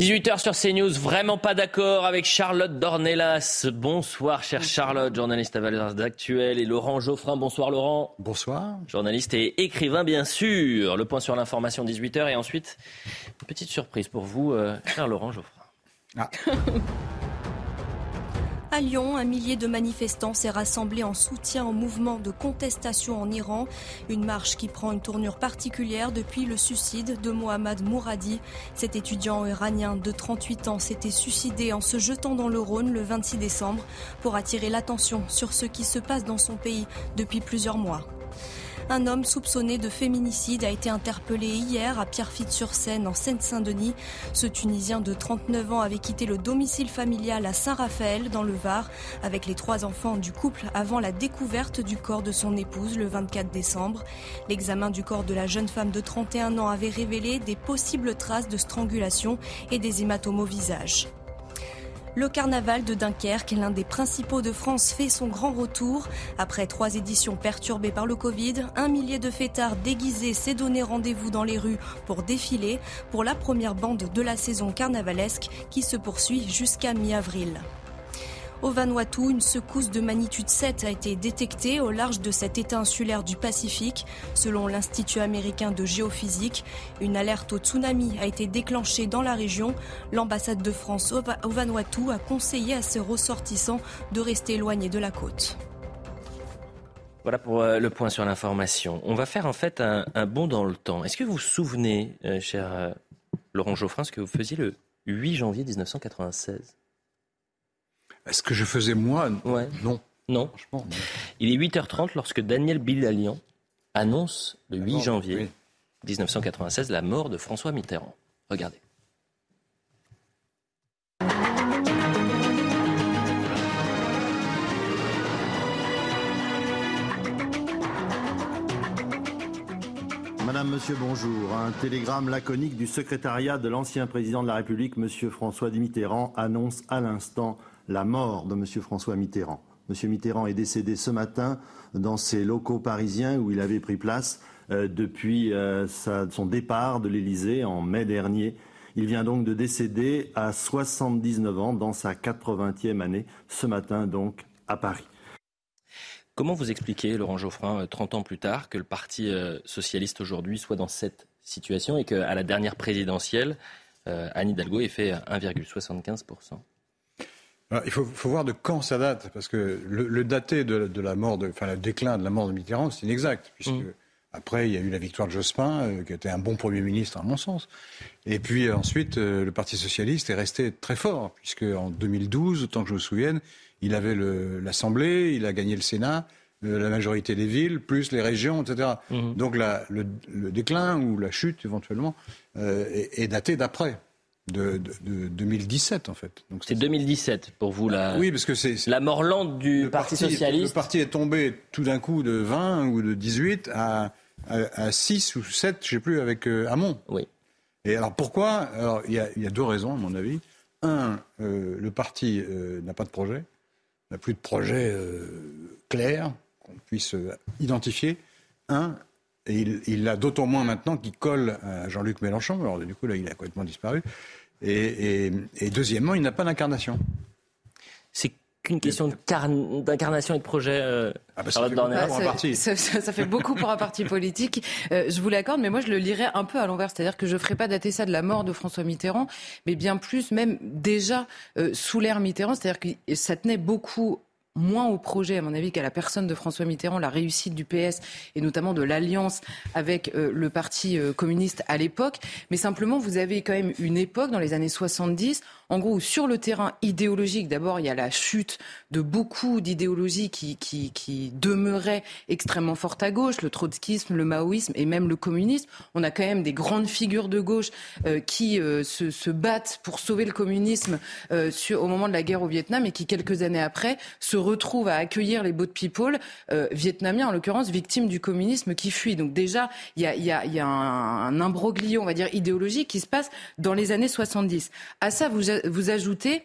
18h sur CNews, vraiment pas d'accord avec Charlotte Dornelas. Bonsoir, chère Charlotte, journaliste à Valeurs d'Actuel, et Laurent Geoffrin. Bonsoir, Laurent. Bonsoir. Journaliste et écrivain, bien sûr. Le point sur l'information, 18h. Et ensuite, une petite surprise pour vous, euh, cher Laurent Geoffrin. Ah. À Lyon, un millier de manifestants s'est rassemblé en soutien au mouvement de contestation en Iran. Une marche qui prend une tournure particulière depuis le suicide de Mohammad Mouradi. Cet étudiant iranien de 38 ans s'était suicidé en se jetant dans le Rhône le 26 décembre pour attirer l'attention sur ce qui se passe dans son pays depuis plusieurs mois. Un homme soupçonné de féminicide a été interpellé hier à Pierrefitte-sur-Seine, en Seine-Saint-Denis. Ce Tunisien de 39 ans avait quitté le domicile familial à Saint-Raphaël, dans le Var, avec les trois enfants du couple avant la découverte du corps de son épouse le 24 décembre. L'examen du corps de la jeune femme de 31 ans avait révélé des possibles traces de strangulation et des hématomes au visage. Le carnaval de Dunkerque, l'un des principaux de France, fait son grand retour. Après trois éditions perturbées par le Covid, un millier de fêtards déguisés s'est donné rendez-vous dans les rues pour défiler pour la première bande de la saison carnavalesque qui se poursuit jusqu'à mi-avril. Au Vanuatu, une secousse de magnitude 7 a été détectée au large de cet état insulaire du Pacifique. Selon l'Institut américain de géophysique, une alerte au tsunami a été déclenchée dans la région. L'ambassade de France au Vanuatu a conseillé à ses ressortissants de rester éloignés de la côte. Voilà pour euh, le point sur l'information. On va faire en fait un, bond dans le temps. Est-ce que vous vous souvenez, euh, cher euh, Laurent Geoffrin, ce que vous faisiez le 8 janvier 1996 est-ce que je faisais moi? Non. Non. Il est 8h30 lorsque Daniel Bilalian annonce le 8 janvier 1996 la mort de François Mitterrand. Regardez. Madame, Monsieur, bonjour. Un télégramme laconique du secrétariat de l'ancien président de la République, Monsieur François Mitterrand, annonce à l'instant la mort de M. François Mitterrand. M. Mitterrand est décédé ce matin dans ses locaux parisiens où il avait pris place euh, depuis euh, son départ de l'Élysée en mai dernier. Il vient donc de décéder à 79 ans dans sa 80e année, ce matin donc à Paris. Comment vous expliquez, Laurent Geoffrin, 30 euh, ans plus tard, que le Parti socialiste aujourd'hui soit dans cette situation et qu'à la dernière présidentielle, Anne Hidalgo ait fait 1,75% il faut, voir de quand ça date, parce que le, daté de, la mort, enfin le déclin de la mort de Mitterrand, c'est inexact, puisque mm. après il y a eu la victoire de Jospin, euh, qui était un bon premier ministre à mon sens, et puis euh, ensuite euh, le Parti socialiste est resté très fort, puisque en 2012, autant que je me souvienne, il avait l'Assemblée, il a gagné le Sénat, la majorité des villes, plus les régions, etc. Mm. Donc le, déclin ou la chute éventuellement est daté d'après de, 2017 en fait. C'est 2017 pour vous la, oui, parce que c'est, la mort lente du Parti, socialiste. Le parti est tombé tout d'un coup de 20 ou de 18 à, à, 6 ou 7, je ne sais plus, avec euh, Hamon. Oui. Et alors pourquoi? Alors il y, a, deux raisons à mon avis. Un, euh, le parti euh, n'a pas de projet, n'a plus de projet clair qu'on puisse identifier. Un, et il l'a d'autant moins maintenant qu'il colle à Jean-Luc Mélenchon. Alors, du coup, là, il a complètement disparu. Et, deuxièmement, il n'a pas d'incarnation. C'est qu'une question d'incarnation et de projet. Euh, ah bah, ça, fait parti. Ça, fait beaucoup pour un parti politique. Euh, je vous l'accorde, mais moi je le lirais un peu à l'envers. C'est-à-dire que je ne ferai pas dater ça de la mort de François Mitterrand, mais bien plus, même déjà euh, sous l'ère Mitterrand. C'est-à-dire que ça tenait beaucoup moins au projet, à mon avis, qu'à la personne de François Mitterrand, la réussite du PS et notamment de l'alliance avec euh, le Parti euh, communiste à l'époque. Mais simplement, vous avez quand même une époque, dans les années 70, en gros, sur le terrain idéologique, d'abord, il y a la chute de beaucoup d'idéologies qui, demeuraient extrêmement fortes à gauche, le trotskisme, le maoïsme et même le communisme. On a quand même des grandes figures de gauche euh, qui se, battent pour sauver le communisme au moment de la guerre au Vietnam et qui, quelques années après, se retrouve à accueillir les boat people euh, vietnamiens, en l'occurrence victimes du communisme qui fuient. Donc déjà, il y a un, un, imbroglio, on va dire, idéologique qui se passe dans les années 70. À ça, vous, vous ajoutez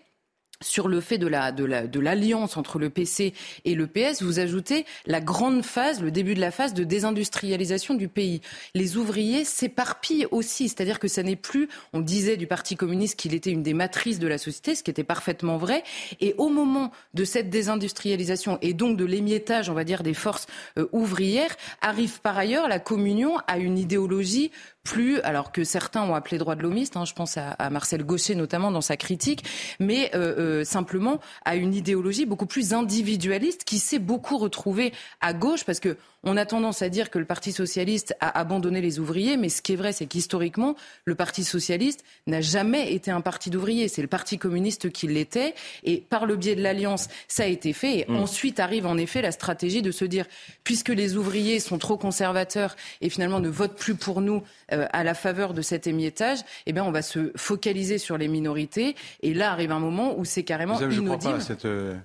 sur le fait de la de la l'alliance entre le PC et le PS, vous ajoutez la grande phase, le début de la phase de désindustrialisation du pays. Les ouvriers s'éparpillent aussi, c'est-à-dire que ça n'est plus, on disait du Parti communiste qu'il était une des matrices de la société, ce qui était parfaitement vrai. Et au moment de cette désindustrialisation et donc de l'émiettage, on va dire, des forces euh, ouvrières, arrive par ailleurs la communion à une idéologie plus, alors que certains ont appelé droit de l'homiste, hein, je pense à, Marcel Gaucher notamment dans sa critique, mais euh, euh, simplement à une idéologie beaucoup plus individualiste qui s'est beaucoup retrouvée à gauche parce que on a tendance à dire que le Parti socialiste a abandonné les ouvriers, mais ce qui est vrai, c'est qu'historiquement, le Parti socialiste n'a jamais été un parti d'ouvriers. C'est le Parti communiste qui l'était. Et par le biais de l'alliance, ça a été fait. Et mm. ensuite arrive en effet la stratégie de se dire, puisque les ouvriers sont trop conservateurs et finalement ne votent plus pour nous euh, à la faveur de cet émiettage, eh bien, on va se focaliser sur les minorités. Et là arrive un moment où c'est carrément inaudible. Euh,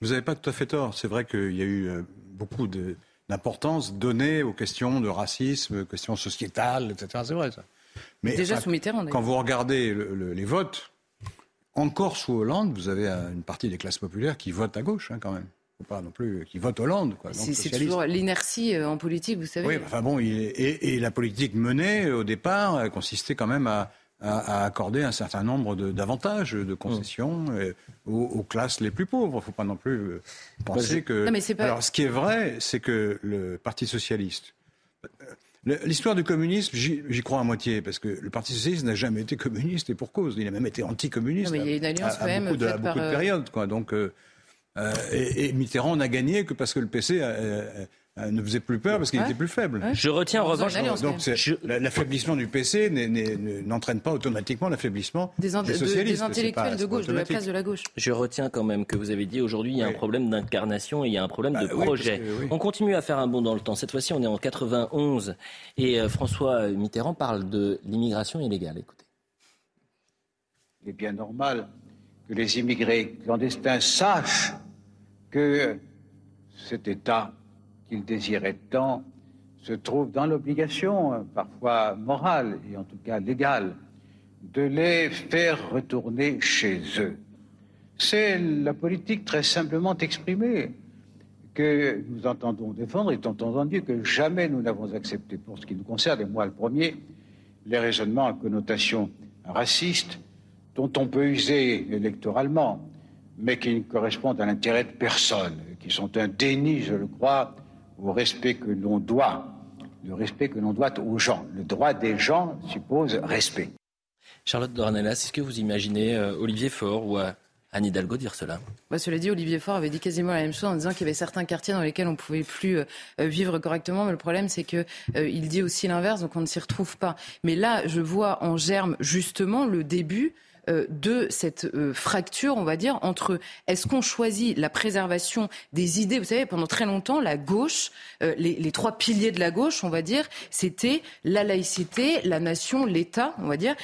vous n'avez pas tout à fait tort. C'est vrai qu'il y a eu euh, beaucoup de l'importance donnée aux questions de racisme, questions sociétales, etc. C'est vrai ça. Mais Déjà sous Mitterrand. Quand vous regardez les votes, encore sous Hollande, vous avez une partie des classes populaires qui votent à gauche hein, quand même. Pas non plus qui votent Hollande. C'est toujours l'inertie euh, en politique, vous savez. Oui, enfin bon, et, la politique menée au départ consistait quand même à, à, accorder un certain nombre d'avantages, de, concessions euh, aux, classes les plus pauvres. Il ne faut pas non plus euh, penser que. Alors, ce qui est vrai, c'est que le Parti socialiste. Euh, l'histoire du communisme, j'y crois à moitié, parce que le Parti socialiste n'a jamais été communiste et pour cause. Il a même été anticommuniste. il y a une alliance à, beaucoup de, beaucoup de périodes. Quoi. Donc, et, et, Mitterrand n'a gagné que parce que le PC a, euh, ne faisait plus peur parce qu'il était plus faible. Je retiens en revanche. Donc l'affaiblissement du PC n'entraîne pas automatiquement l'affaiblissement des, socialistes. Des intellectuels de gauche, de la place de la gauche. Je retiens quand même que vous avez dit aujourd'hui il y a un problème d'incarnation et il y a un problème de bah projet. On continue à faire un bond dans le temps. Cette fois-ci, on est en 91 et euh, François Mitterrand parle de l'immigration illégale. Écoutez. Il est bien normal que les immigrés clandestins sachent que cet État qu'il désirait tant se trouve dans l'obligation, parfois morale et en tout cas légale, de les faire retourner chez eux. C'est la politique très simplement exprimée que nous entendons défendre, étant entendu que jamais nous n'avons accepté, pour ce qui nous concerne, et moi le premier, les raisonnements à connotation raciste dont on peut user électoralement, mais qui ne correspondent à l'intérêt de personne, qui sont un déni, je le crois, au respect que l'on doit, le respect que l'on doit aux gens. Le droit des gens suppose respect. Charlotte Dornelas, est-ce que vous imaginez euh, Olivier Faure ou euh, Anne Hidalgo dire cela? Bah, Cela dit, Olivier Faure avait dit quasiment la même chose en disant qu'il y avait certains quartiers dans lesquels on ne pouvait plus euh, vivre correctement. Mais le problème, c'est qu'il il dit aussi l'inverse, donc on ne s'y retrouve pas. Mais là, je vois en germe justement le début euh, de cette euh, fracture, on va dire, entre est-ce qu'on choisit la préservation des idées Vous savez, pendant très longtemps, la gauche, euh, les, trois piliers de la gauche, on va dire, c'était la laïcité, la nation, l'État, on va dire,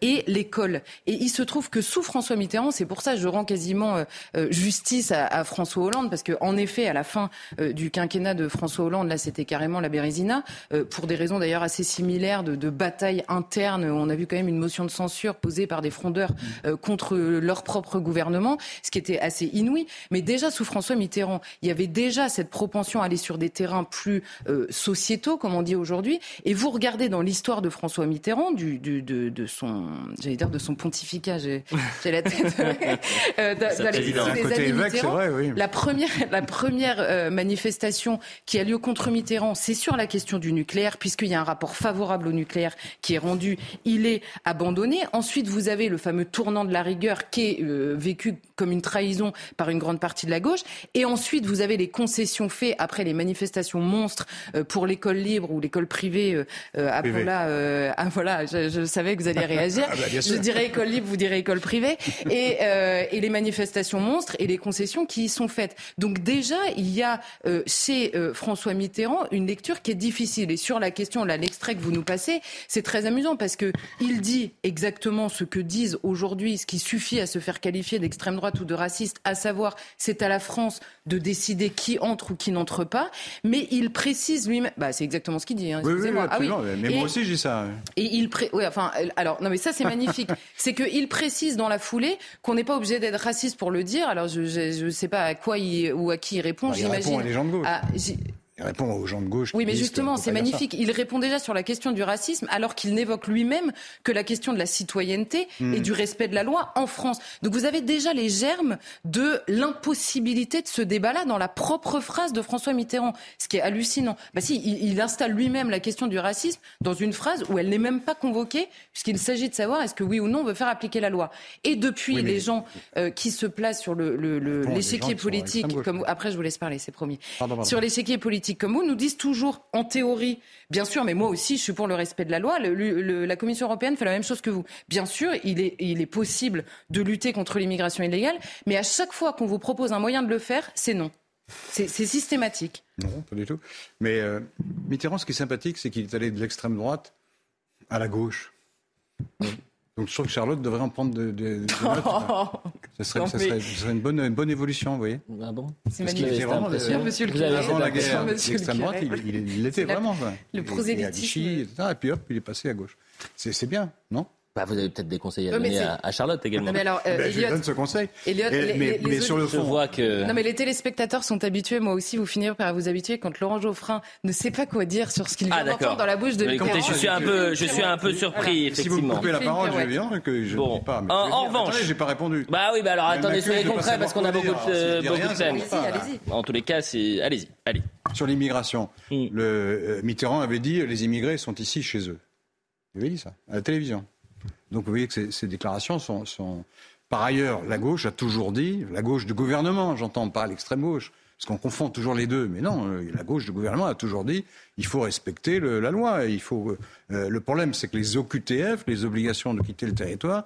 et l'école. Et il se trouve que sous François Mitterrand, c'est pour ça que je rends quasiment justice à, François Hollande, parce qu'en effet, à la fin du quinquennat de François Hollande, là, c'était carrément la Bérésina, pour des raisons d'ailleurs assez similaires de, de bataille interne. On a vu quand même une motion de censure posée par des frondeurs euh, contre leur propre gouvernement, ce qui était assez inouï. Mais déjà sous François Mitterrand, il y avait déjà cette propension à aller sur des terrains plus euh, sociétaux, comme on dit aujourd'hui. Et vous regardez dans l'histoire de François Mitterrand, du, de, de, son, j'allais dire de son pontificat, j'ai la tête. euh, La première, la première euh, manifestation qui a lieu contre Mitterrand, c'est sur la question du nucléaire, puisqu'il y a un rapport favorable au nucléaire qui est rendu. Il est abandonné. Ensuite, vous avez le fameux tournant de la rigueur qui est euh, vécu comme une trahison par une grande partie de la gauche. Et ensuite, vous avez les concessions faites après les manifestations monstres euh, pour l'école libre ou l'école privée. Euh, ah, voilà, ah, voilà je, savais que vous alliez réagir. Ah, bah, je dirais école libre, vous direz école privée. Et, et, les manifestations monstres et les concessions qui y sont faites. Donc déjà, il y a chez François Mitterrand une lecture qui est difficile. Et sur la question, là, l'extrait que vous nous passez, c'est très amusant parce que il dit exactement ce que disent aujourd'hui ce qui suffit à se faire qualifier d'extrême droite ou de raciste, à savoir c'est à la France de décider qui entre ou qui n'entre pas, mais il précise lui-même, bah, c'est exactement ce qu'il dit. Hein, Oui, oui, Ah oui. Mais Et- moi aussi, dis ça. et il pré... oui, enfin, alors, non, mais ça, c'est magnifique. c'est qu'il précise dans la foulée qu'on n'est pas obligé d'être raciste pour le dire. Alors, je ne sais pas à quoi il, ou à qui il répond, Bah, il répond j'imagine. à des gens de gauche. Ah, Il répond aux gens de gauche. oui, mais justement, c'est magnifique. Il répond déjà sur la question du racisme, alors qu'il n'évoque lui-même que la question de la citoyenneté Hmm. et du respect de la loi en France. Donc vous avez déjà les germes de l'impossibilité de ce débat-là dans la propre phrase de François Mitterrand, ce qui est hallucinant. Bah si, il, il installe lui-même la question du racisme dans une phrase où elle n'est même pas convoquée, puisqu'il s'agit de savoir est-ce que oui ou non on veut faire appliquer la loi. Et depuis, Oui, mais- les gens euh, qui se placent sur le- le- le- Bon, l'échiquier politique, comme après je vous laisse parler, c'est promis Pardon, pardon. sur l'échiquier politique comme vous, nous disent toujours, en théorie, bien sûr, mais moi aussi, je suis pour le respect de la loi. La Commission européenne fait la même chose que vous. Bien sûr, il est, possible de lutter contre l'immigration illégale, mais à chaque fois qu'on vous propose un moyen de le faire, c'est non. C'est systématique. Non, pas du tout. Mais euh, Mitterrand, ce qui est sympathique, c'est qu'il est allé de l'extrême droite à la gauche. Donc je trouve que Charlotte devrait en prendre de, de- notes. Ça serait, ça serait- ça serait une, bonne, une bonne évolution, vous voyez. Ah bon C'est Parce qu'il magnifique. était vraiment le-. Monsieur le curé. Avant la guerre, l'extrême droite, il, curé. il- il l'était vraiment. le prosélytisme. Vichy, etc. Et puis hop, il est passé à gauche. C'est bien, non? Bah, vous avez peut-être des conseils à donner à, à Charlotte également. Non, mais alors, euh, Ben, Je donne ce conseil. Elliot, Et- les- mais les- mais les sur le Je fond, vois que. Non mais les téléspectateurs sont habitués, moi aussi, vous finirez par vous habituer quand Laurent Geoffrin ne sait pas quoi dire sur ce qu'il Ah, vient d'entendre d'accord. dans la bouche de Mais Écoutez, Mitterrand. je suis un peu, je suis un peu surpris, si vous me coupez la parole, je viens que je Bon. ne dis pas. mais En- en revanche- j'ai pas répondu. Bah oui, bah alors attendez, soyez de pas concret parce qu'on a beaucoup de, thèmes. En tous les cas, c'est. Allez-y, allez. Sur l'immigration, Mm. le euh, Mitterrand avait dit les immigrés sont ici chez eux. Il avait dit ça à la télévision. Donc vous voyez que ces, ces déclarations sont, sont- Par ailleurs, la gauche a toujours dit, la gauche du gouvernement, j'entends pas l'extrême gauche, parce qu'on confond toujours les deux. Mais non, euh, la gauche du gouvernement a toujours dit il faut respecter le- la loi. Il faut. euh, le problème, c'est que les OQTF, les obligations de quitter le territoire,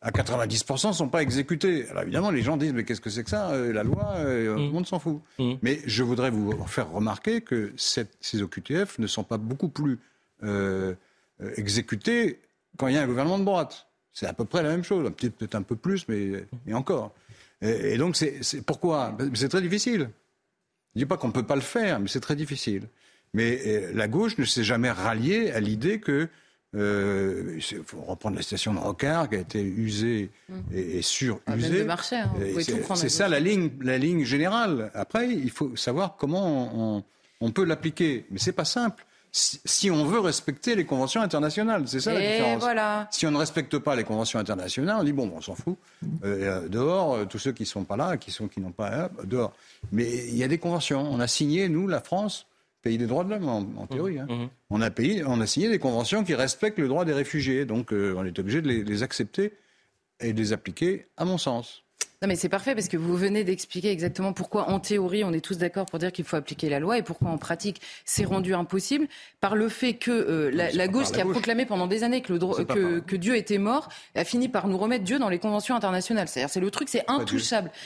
à 90% ne sont pas exécutées. Alors évidemment, les gens disent mais qu'est-ce que c'est que ça euh, La loi, euh, tout le monde s'en fout. Mm. Mais je voudrais vous faire remarquer que cette- ces OQTF ne sont pas beaucoup plus euh, euh, exécutés quand il y a un gouvernement de droite. C'est à peu près la même chose, peut-être un peu plus, mais et encore. Et, et donc c'est pourquoi? C'est très difficile. Je dis pas qu'on ne peut pas le faire, mais c'est très difficile. Mais euh, la gauche ne s'est jamais ralliée à l'idée que euh, il faut reprendre la station de Rocard qui a été usée et, et Ah, même surusée. de marché, hein, Et c'est- ça la ligne, la ligne générale. Après, il faut savoir comment on, on peut l'appliquer. Mais c'est pas simple. Si, si on veut respecter les conventions internationales, c'est ça la différence. voilà. Si on ne respecte pas les conventions internationales, on dit bon, on s'en fout. Euh, euh, dehors, euh, tous ceux qui sont pas là, qui sont qui n'ont pas dehors. Mais il y a des conventions. On a signé nous, la France, pays des droits de l'homme en, en théorie. hein. Mhm. On a payé, on a signé des conventions qui respectent le droit des réfugiés. Donc euh, on est obligé de les, les accepter et de les appliquer, à mon sens. Non mais c'est parfait parce que vous venez d'expliquer exactement pourquoi en théorie on est tous d'accord pour dire qu'il faut appliquer la loi et pourquoi en pratique c'est rendu impossible par le fait que euh, la, la gauche la qui a gauche. proclamé pendant des années que, le que, Dieu était mort a fini par nous remettre Dieu dans les conventions internationales. C'est-à-dire c'est le truc c'est intouchable. Dieu,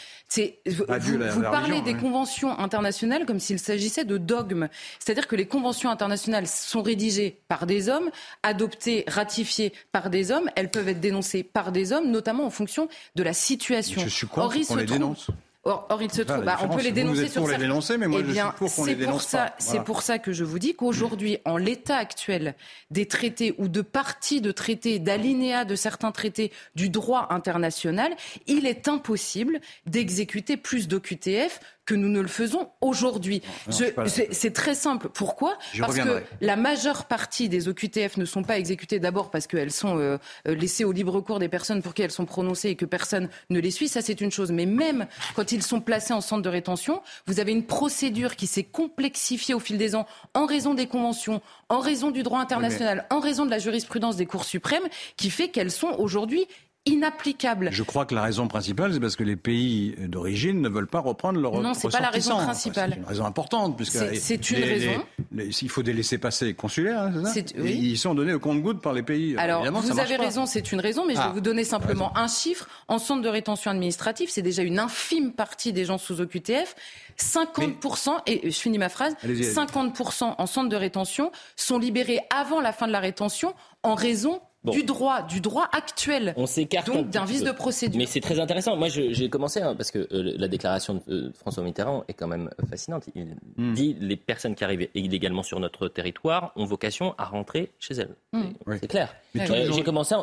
vous- vous parlez des ouais. conventions internationales comme s'il s'agissait de dogmes. C'est-à-dire que les conventions internationales sont rédigées par des hommes, adoptées, ratifiées par des hommes. Elles peuvent être dénoncées par des hommes, notamment en fonction de la situation. Je suis contre qu'on les trouve- dénonce. Or, or, il se trouve, bah, on peut les dénoncer vous êtes sur pour les ça. dénoncer, mais moi, Eh je suis bien, pour qu'on les c'est pour ça, pas. c'est Voilà. pour ça que je vous dis qu'aujourd'hui, en l'état actuel des traités ou de parties de traités, d'alinéas de certains traités du droit international, il est impossible d'exécuter plus d'OQTF que nous ne le faisons aujourd'hui. C'est très simple. Pourquoi? Parce que la majeure partie des OQTF ne sont pas exécutées d'abord parce qu'elles sont euh, euh, laissées au libre cours des personnes pour qui elles sont prononcées et que personne ne les suit. Ça, c'est une chose. Mais même quand ils sont placés en centre de rétention, vous avez une procédure qui s'est complexifiée au fil des ans en raison des conventions, en raison du droit international, en raison de la jurisprudence des cours suprêmes, qui fait qu'elles sont aujourd'hui inapplicables. Je crois que la raison principale, c'est parce que les pays d'origine ne veulent pas reprendre leur Non, c'est pas la raison principale. C'est une raison importante, puisque C'est- une les- raison. les- les- il faut des laissés-passer consulaires, hein, c'est ça oui. Ils sont donnés au compte-gouttes par les pays. Alors, Évidemment, vous avez pas. raison, c'est une raison, mais je Ah, vais vous donner simplement un chiffre. En centre de rétention administrative, c'est déjà une infime partie des gens sous OQTF. 50%, et je finis ma phrase, allez-y. 50% en centre de rétention sont libérés avant la fin de la rétention en raison du droit, du droit actuel. On s'écarte donc d'un vice de procédure. Mais c'est très intéressant. Moi, j'ai commencé hein, parce que euh, la déclaration de euh, François Mitterrand est quand même fascinante. Il hmm. dit les personnes qui arrivent illégalement sur notre territoire ont vocation à rentrer chez elles. Hmm. C'est clair. j'ai commencé.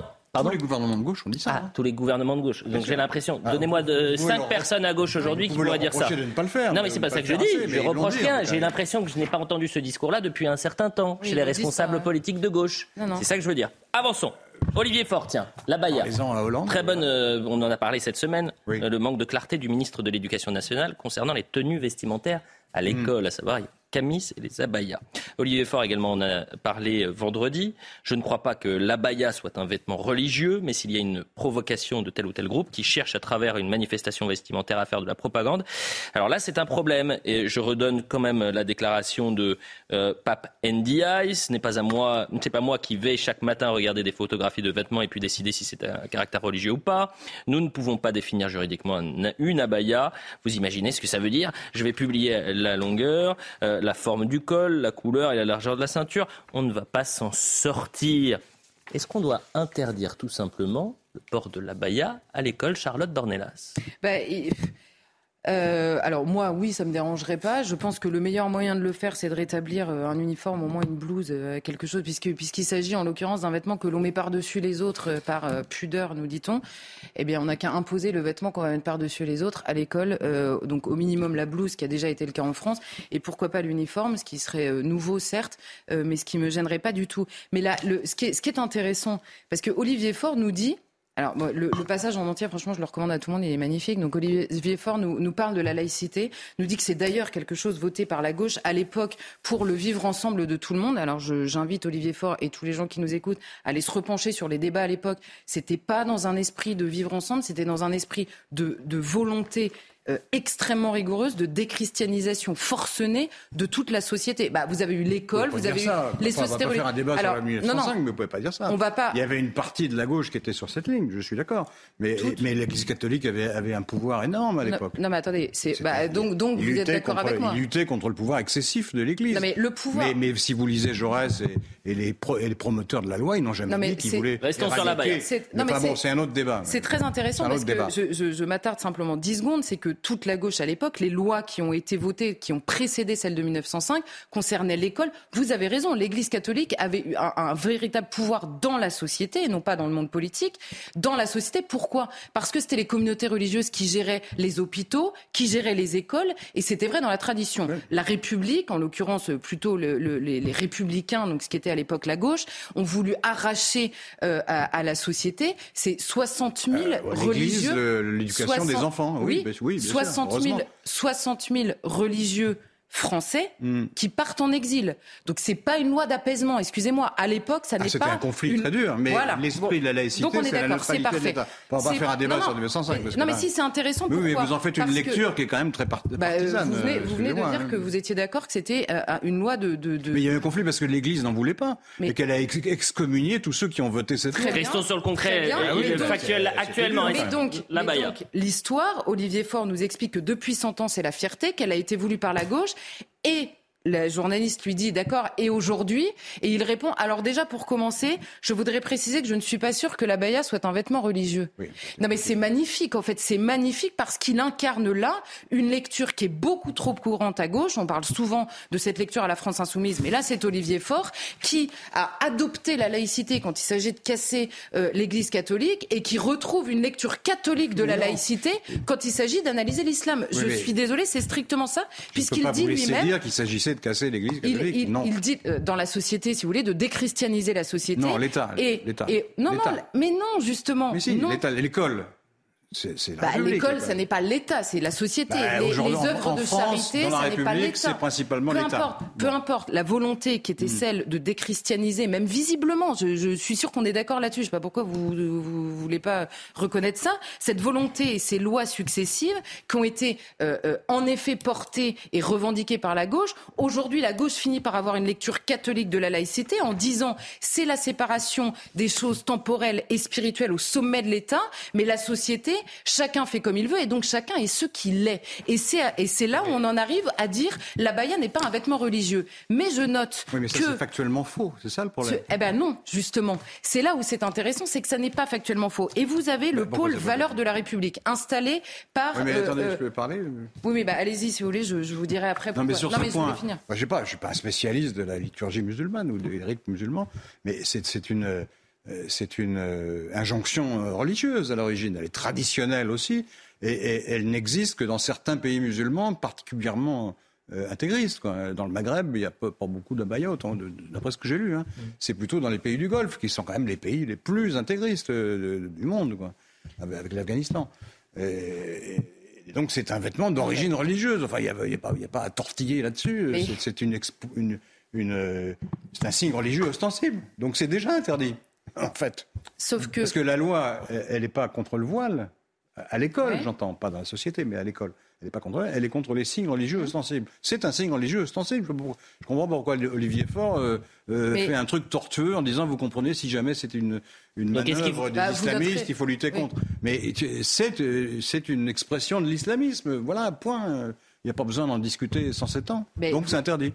Tous les gouvernements de gauche ont dit ça. Ah, hein. Tous les gouvernements de gauche. Donc j'ai l'impression. Ah, donnez-moi de cinq personnes à gauche aujourd'hui qui pourraient dire ça. De ne pas le faire. Non, mais c'est pas ça que je dis. Je reproche rien. J'ai l'impression que je n'ai pas entendu ce discours-là depuis un certain temps chez les responsables politiques de gauche. C'est ça que je veux dire. Avançons. Olivier Faure, tiens, la Baïa. Très bonne, euh, on en a parlé cette semaine, euh, le manque de clarté du ministre de l'Éducation nationale concernant les tenues vestimentaires à l'école, à savoir camis et les abayas. Olivier Faure également en a parlé vendredi. Je ne crois pas que l'abaya soit un vêtement religieux, mais s'il y a une provocation de tel ou tel groupe qui cherche à travers une manifestation vestimentaire à faire de la propagande, alors là c'est un problème. Et je redonne quand même la déclaration de euh, Pape Ndiaye. Ce n'est pas à moi, c'est pas moi qui vais chaque matin regarder des photographies de vêtements et puis décider si c'est un caractère religieux ou pas. Nous ne pouvons pas définir juridiquement une abaya. Vous imaginez ce que ça veut dire Je vais publier la longueur. Euh, la forme du col, la couleur et la largeur de la ceinture. On ne va pas s'en sortir. Est-ce qu'on doit interdire tout simplement le port de la baya à l'école Charlotte Dornelas? Bah, euh, alors moi, oui, ça me dérangerait pas. Je pense que le meilleur moyen de le faire, c'est de rétablir euh, un uniforme, au moins une blouse, euh, quelque chose, puisque puisqu'il s'agit en l'occurrence d'un vêtement que l'on met par-dessus les autres par pudeur, nous dit-on. Eh bien, on n'a qu'à imposer le vêtement qu'on va mettre par-dessus les autres à l'école. donc au minimum la blouse, qui a déjà été le cas en France, et pourquoi pas l'uniforme, ce qui serait nouveau certes, mais ce qui me gênerait pas du tout. Mais là, le, ce, qui est, ce qui est intéressant, parce que Olivier Faure nous dit alors, le, passage en entier, franchement, je le recommande à tout le monde, il est magnifique. Donc, Olivier Faure nous, nous parle de la laïcité, nous dit que c'est d'ailleurs quelque chose voté par la gauche à l'époque pour le vivre ensemble de tout le monde. Alors, j'invite Olivier Faure et tous les gens qui nous écoutent à aller se repencher sur les débats à l'époque. C'était pas dans un esprit de vivre ensemble, c'était dans un esprit de, de volonté euh, extrêmement rigoureuse de déchristianisation forcenée de toute la société. Bah, vous avez eu l'école, vous avez eu les sociétés On va pas faire un débat sur la 1905, mais vous pouvez pas dire ça. On va pas... Il y avait une partie de la gauche qui était sur cette ligne, je suis d'accord. Mais, mais l'Église catholique avait, avait un pouvoir énorme à l'époque. Non, mais attendez, c'est bah, donc, donc vous êtes d'accord avec moi. Il luttait contre le pouvoir excessif de l'Église. mais le pouvoir. Mais, si vous lisez Jaurès et, et, les, et les promoteurs de la loi, ils n'ont jamais dit qu'ils voulaient. Restons sur la balle. C'est un autre débat. C'est très intéressant parce que je m'attarde simplement 10 secondes, c'est que toute la gauche à l'époque les lois qui ont été votées, qui ont précédé celle de 1905, concernaient l'école. Vous avez raison, l'Église catholique avait eu un, véritable pouvoir dans la société, et non pas dans le monde politique. Dans la société, pourquoi? Parce que c'était les communautés religieuses qui géraient les hôpitaux, qui géraient les écoles, et c'était vrai dans la tradition. La République, en l'occurrence plutôt les, républicains, donc ce qui était à l'époque la gauche, ont voulu arracher euh, à, la société ces 60 000 euh, religieux. L'éducation des enfants, oui, oui, 60 000 60 000 religieux français hmm. qui partent en exil. Donc c'est pas une loi d'apaisement, excusez-moi. À l'époque, ça ah, n'est pas. C'était un conflit très dur, mais l'esprit de la laïcité, c'est la neutralité de l'État. On va pas faire un débat sur 1905. non, mais si c'est intéressant. Pourquoi oui, mais vous en faites une lecture qui est quand même très bah, euh, partisane. vous venez, de dire hein. que vous étiez d'accord que c'était euh, une loi de, Mais il y a eu un conflit parce que l'Église n'en voulait pas et qu'elle a excommunié tous ceux qui ont voté cette loi. Restons sur le concret, factuel actuellement. Mais donc, l'histoire, Olivier Faure nous explique que depuis 100 ans, c'est la fierté qu'elle a été voulue par la gauche et la journaliste lui dit d'accord et aujourd'hui? Et il répond alors déjà pour commencer je voudrais préciser que je ne suis pas sûr que la baya soit un vêtement religieux. Non mais c'est magnifique en fait c'est magnifique parce qu'il incarne là une lecture qui est beaucoup trop courante à gauche. On parle souvent de cette lecture à la France insoumise mais là c'est Olivier Faure qui a adopté la laïcité quand il s'agit de casser euh, l'église catholique et qui retrouve une lecture catholique de la laïcité quand il s'agit d'analyser l'islam. Je suis désolé c'est strictement ça puisqu'il dit lui-même qu'il s'agissait de casser l'Église catholique. Il, non. il dit euh, dans la société, si vous voulez, de déchristianiser la société. Non, l'État. Et, non, non, mais non, justement. Mais si, l'école. Bah, l'école, ça n'est pas l'État, c'est la société. Bah, les, les, œuvres de charité, ça n'est pas l'État. C'est principalement l'État. Peu importe, la volonté qui était hmm. celle de déchristianiser, même visiblement, je, suis sûr qu'on est d'accord là-dessus. Je ne sais pas pourquoi vous ne voulez pas reconnaître ça. Cette volonté et ces lois successives qui ont été euh, euh, en effet portées et revendiquées par la gauche. Aujourd'hui, la gauche finit par avoir une lecture catholique de la laïcité en disant c'est la séparation des choses temporelles et spirituelles au sommet de l'État, mais la société chacun fait comme il veut et donc chacun est ce qu'il est. Et c'est et c'est là où on en arrive à dire la baya n'est pas un vêtement religieux. Mais je note oui, mais ça, que c'est factuellement faux. C'est ça le problème. eh ben non, justement. C'est là où c'est intéressant, c'est que ça n'est pas factuellement faux. Et vous avez le pourquoi pôle pas valeurs de la République installé par. Oui, mais euh, attendez, euh, je peux parler oui, mais bah, allez-y si vous voulez, je, je vous dirai après. Non, mais sur non, ce mais je point, voulais finir. moi, je ne suis pas un spécialiste de la liturgie musulmane ou des rites musulmans, mais c'est c'est une, euh, c'est une euh, injonction euh, religieuse à l'origine. Elle est traditionnelle aussi, et, et elle n'existe que dans certains pays musulmans particulièrement euh, intégristes. Quoi. Dans le Maghreb, il n'y a pas, pas beaucoup de- de- d'après ce que j'ai lu. hein. C'est plutôt dans les pays du Golfe, qui sont quand même les pays les plus intégristes euh, de- du monde, quoi, avec, avec l'Afghanistan. Et- et donc c'est un vêtement d'origine religieuse. Enfin, il n'y a, pas a à tortiller là-dessus. Mais- C'est- C'est une, expo- une, une, euh, c'est un signe religieux ostensible. Donc c'est déjà interdit, en fait. Sauf que. Parce que la loi, elle n'est pas contre le voile. À l'école, Ouais. j'entends, pas dans la société, mais à l'école. Elle n'est pas contre elle, elle est contre les signes religieux ostensibles. C'est un signe religieux ostensible. Je comprends pourquoi Olivier Faure euh, euh, Mais- fait un truc tortueux en disant, vous comprenez, si jamais c'est une, manœuvre des Bah, islamistes, noterez- il faut lutter Oui. contre. Mais c'est euh, c'est une expression de l'islamisme. Voilà, point. Il n'y a pas besoin d'en discuter sans sept ans. Mais Donc vous- c'est interdit.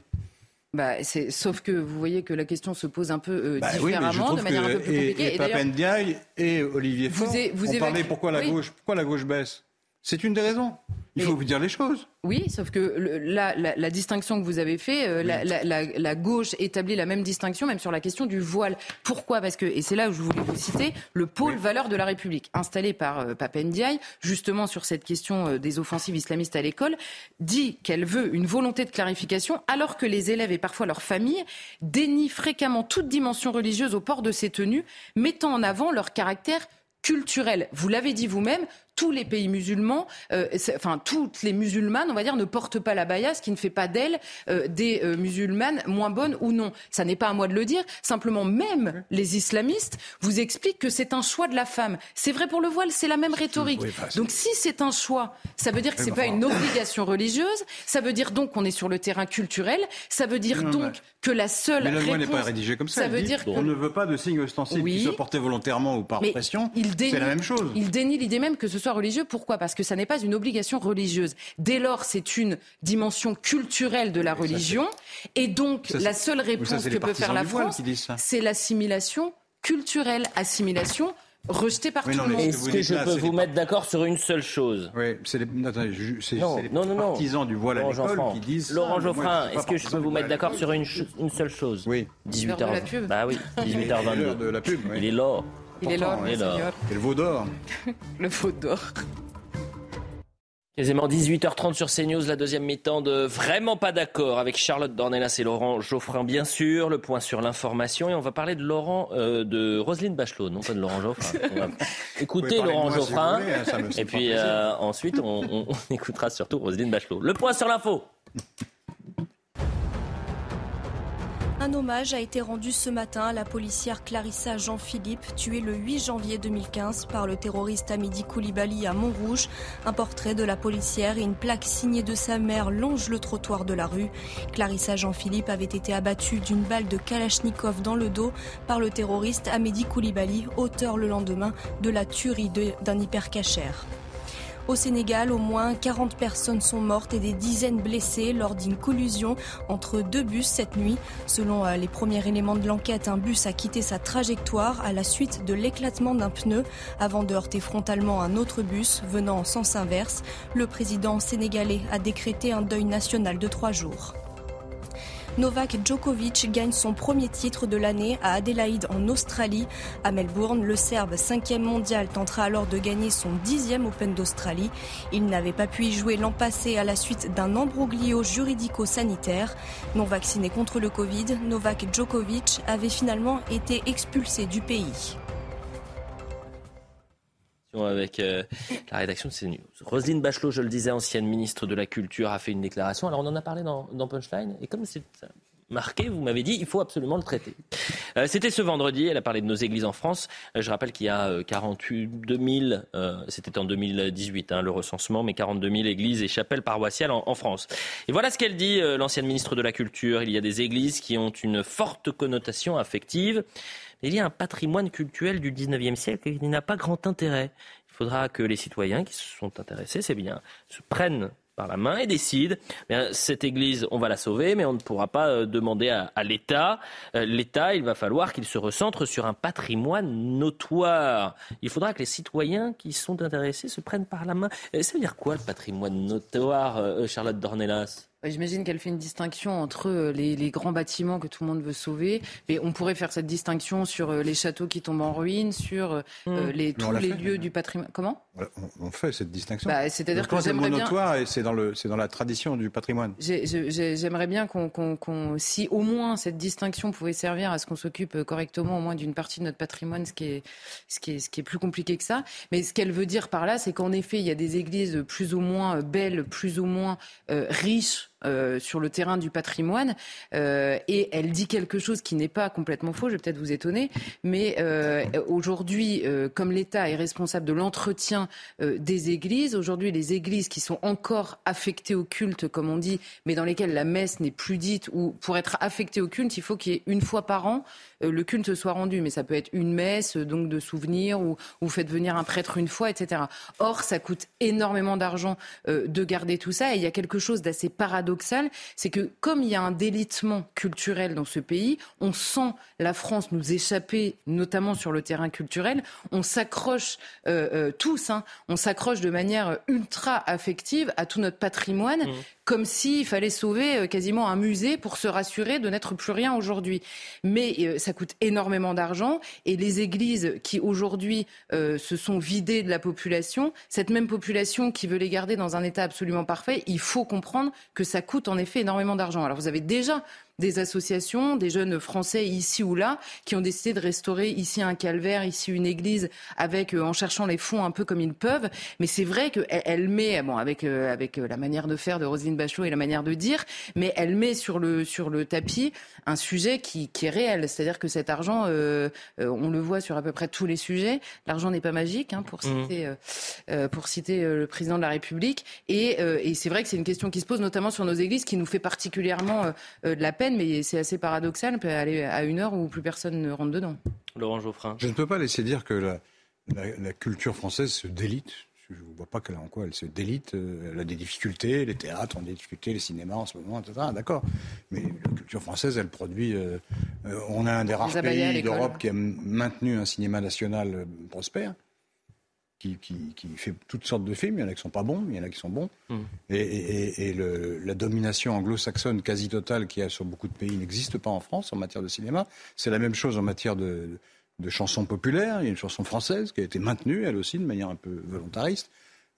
Bah, c'est- sauf que vous voyez que la question se pose un peu euh, Bah différemment, de manière un peu plus et, compliquée. et Et d'ailleurs, Pape Ndiaye et Olivier Vous Faure é- vous ont parlé évacuez- pourquoi la oui. gauche, pourquoi la gauche baisse? C'est une des raisons. Il faut vous dire les choses. Oui, sauf que le- la, la, la distinction que vous avez fait, euh, la, gauche établit la même distinction même sur la question du voile. Pourquoi? Parce que, et c'est là où je voulais vous citer, le pôle valeurs de la République, installé par euh, Pape Ndiaye, justement sur cette question euh, des offensives islamistes à l'école, dit qu'elle veut une volonté de clarification, alors que les élèves et parfois leurs familles dénient fréquemment toute dimension religieuse au port de ces tenues, mettant en avant leur caractère culturel. Vous l'avez dit vous-même, tous les pays musulmans, euh, enfin toutes les musulmanes, on va dire, ne portent pas la baya, ce qui ne fait pas d'elles euh, des euh, musulmanes moins bonnes ou non. Ça n'est pas à moi de le dire. Simplement, même les islamistes vous expliquent que c'est un choix de la femme. C'est vrai pour le voile, c'est la même rhétorique. Oui, c'est- donc si c'est un choix, ça veut dire que Oui, c'est pas enfin- une obligation religieuse. Ça veut dire donc qu'on est sur le terrain culturel. Ça veut dire Non, donc que la seule Mais la loi n'est pas rédigée comme ça. Ça veut dit, dire que on ne veut pas de signes ostensibles Oui. qui soient portés volontairement ou par pression. C'est la même chose. Il dénie l'idée même que ce soit religieux. Pourquoi? Parce que ça n'est pas une obligation religieuse. Dès lors, c'est une dimension culturelle de la religion. Et donc, Ça, la seule réponse que peut faire la France, c'est l'assimilation culturelle. Assimilation rejetée par Oui, tout non, le monde. Est-ce que je là, peux vous mettre d'accord sur une seule chose? Oui, c'est les, attendez, je- c'est- Non, c'est les non, partisans du voile à Laurent l'école Geoffrin. qui disent. Laurent Geoffrin, est-ce que je peux vous mettre d'accord sur une, seule chose? Oui. L'heure de la 18h20. pub. Bah oui, C'est l'heure 18h22. de la pub. oui. Il est l'or. Il est il est là. Seigneur. Et le veau d'or. Le faute d'or. Quasiment 18h30 sur CNews, la deuxième mi-temps de Vraiment pas d'accord avec Charlotte Dornelas et Laurent Geoffrin, bien sûr. Le point sur l'information. Et on va parler de Laurent, euh, de Roselyne Bachelot, non pas de Laurent Geoffrin. Va pouvez Laurent moi Geoffrin. voulez, hein, et puis euh, ensuite, on, on- on écoutera surtout Roselyne Bachelot. Le point sur l'info. Un hommage a été rendu ce matin à la policière Clarissa Jean-Philippe, tuée le 8 janvier 2015 par le terroriste Hamidi Koulibaly à Montrouge. Un portrait de la policière et une plaque signée de sa mère longent le trottoir de la rue. Clarissa Jean-Philippe avait été abattue d'une balle de Kalachnikov dans le dos par le terroriste Hamidi Koulibaly, auteur le lendemain de la tuerie d'un hypercachère. Au Sénégal, au moins 40 personnes sont mortes et des dizaines blessées lors d'une collusion entre deux bus cette nuit. Selon euh, les premiers éléments de l'enquête, un bus a quitté sa trajectoire à la suite de l'éclatement d'un pneu avant de heurter frontalement un autre bus venant en sens inverse. Le président sénégalais a décrété un deuil national de trois jours. Novak Djokovic gagne son premier titre de l'année à Adélaïde en Australie. À Melbourne, le Serbe, cinquième mondial, tentera alors de gagner son dixième Open d'Australie. Il n'avait pas pu y jouer l'an passé à la suite d'un embroglio juridico-sanitaire. Non vacciné contre le Covid, Novak Djokovic avait finalement été expulsé du pays. Avec euh, la rédaction de CNews. Roselyne Bachelot, je le disais, ancienne ministre de la Culture, a fait une déclaration. Alors on en a parlé dans, dans Punchline. Et comme c'est marqué, vous m'avez dit, il faut absolument le traiter. Euh, C'était ce vendredi, elle a parlé de nos églises en France. Euh, je rappelle qu'il y a euh, 42 000, euh, c'était en 2018 hein, le recensement, mais 42 000 églises et chapelles paroissiales en, France. Et voilà ce qu'elle dit, l'ancienne ministre de la Culture. Il y a des églises qui ont une forte connotation affective. Il y a un patrimoine culturel du 19e siècle qui n'a pas grand intérêt. Il faudra que les citoyens qui se sont intéressés, c'est bien, se prennent par la main et décide, cette église, on va la sauver, mais on ne pourra pas euh, demander à, l'État. Euh, L'État, il va falloir qu'il se recentre sur un patrimoine notoire. Il faudra que les citoyens qui sont intéressés se prennent par la main. Euh, ça veut dire quoi le patrimoine notoire, Charlotte Dornelas? J'imagine qu'elle fait une distinction entre euh, les, grands bâtiments que tout le monde veut sauver, mais on pourrait faire cette distinction sur euh, les châteaux qui tombent en ruine, sur euh, mmh. les, tous les lieux du patrimoine. Comment? On, fait cette distinction. Bah, C'est-à-dire que j'aimerais bien. et c'est dans le, c'est dans la tradition du patrimoine. J'aimerais bien qu'on, si au moins cette distinction pouvait servir à ce qu'on s'occupe correctement au moins d'une partie de notre patrimoine, ce qui est, ce qui est, ce qui est plus compliqué que ça. Mais ce qu'elle veut dire par là, c'est qu'en effet, il y a des églises plus ou moins belles, plus ou moins riches euh, sur le terrain du patrimoine. Euh, et elle dit quelque chose qui n'est pas complètement faux, je vais peut-être vous étonner, mais euh, aujourd'hui, comme l'État est responsable de l'entretien des églises, aujourd'hui les églises qui sont encore affectées au culte, comme on dit, mais dans lesquelles la messe n'est plus dite, ou pour être affectée au culte, il faut qu'il y ait une fois par an le culte soit rendu. Mais ça peut être une messe, donc de souvenirs, ou vous faites venir un prêtre une fois, etc. Or, ça coûte énormément d'argent de garder tout ça, et il y a quelque chose d'assez paradoxal c'est que comme il y a un délitement culturel dans ce pays, on sent la France nous échapper, notamment sur le terrain culturel. On s'accroche euh, euh, tous, hein, on s'accroche de manière ultra affective à tout notre patrimoine. Mmh comme s'il fallait sauver euh, quasiment un musée pour se rassurer de n'être plus rien aujourd'hui. Mais euh, ça coûte énormément d'argent et les églises qui aujourd'hui euh, se sont vidées de la population, cette même population qui veut les garder dans un état absolument parfait, il faut comprendre que ça coûte en effet énormément d'argent. Alors vous avez déjà des associations, des jeunes Français ici ou là, qui ont décidé de restaurer ici un calvaire, ici une église, avec euh, en cherchant les fonds un peu comme ils peuvent. Mais c'est vrai qu'elle elle met, bon, avec euh, avec euh, la manière de faire de Roselyne Bachelot et la manière de dire, mais elle met sur le sur le tapis un sujet qui, qui est réel. C'est-à-dire que cet argent, on le voit sur à peu près tous les sujets. L'argent n'est pas magique, hein, pour mmh. citer pour citer le président de la République. Et, et c'est vrai que c'est une question qui se pose notamment sur nos églises, qui nous fait particulièrement de la peine mais c'est assez paradoxal. On peut aller à une heure où plus personne ne rentre dedans. Laurent Geoffrin. Je ne peux pas laisser dire que la, culture française se délite. Je ne vois pas en quoi elle se délite. Euh, elle a des difficultés, les théâtres ont des difficultés, les cinémas en ce moment, etc. D'accord. Mais la culture française, elle produit. Euh, euh, on a un des rares pays d'Europe qui a maintenu un cinéma national prospère qui, fait toutes sortes de films. Il y en a qui sont pas bons, il y en a qui sont bons. Mm. Et, la domination anglo-saxonne quasi totale qu'il y a sur beaucoup de pays n'existe pas en France en matière de cinéma. C'est la même chose en matière de, chansons populaires. Il y a une chanson française qui a été maintenue, elle aussi, de manière un peu volontariste.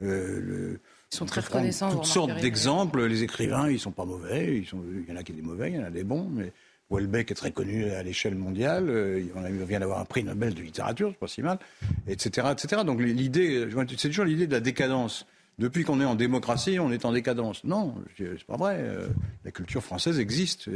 Euh, ils sont très reconnaissants. Toutes sortes d'exemples. Les écrivains, ils sont pas mauvais. Ils sont, il y en a qui sont des mauvais, il y en a des bons. Mais Welbeck est très connu à l'échelle mondiale. Euh, on vient d'avoir un prix Nobel de littérature, c'est pas si mal, etc., etc. Donc l'idée, c'est toujours l'idée de la décadence. Depuis qu'on est en démocratie, on est en décadence. Non, c'est pas vrai. Euh, la culture française existe.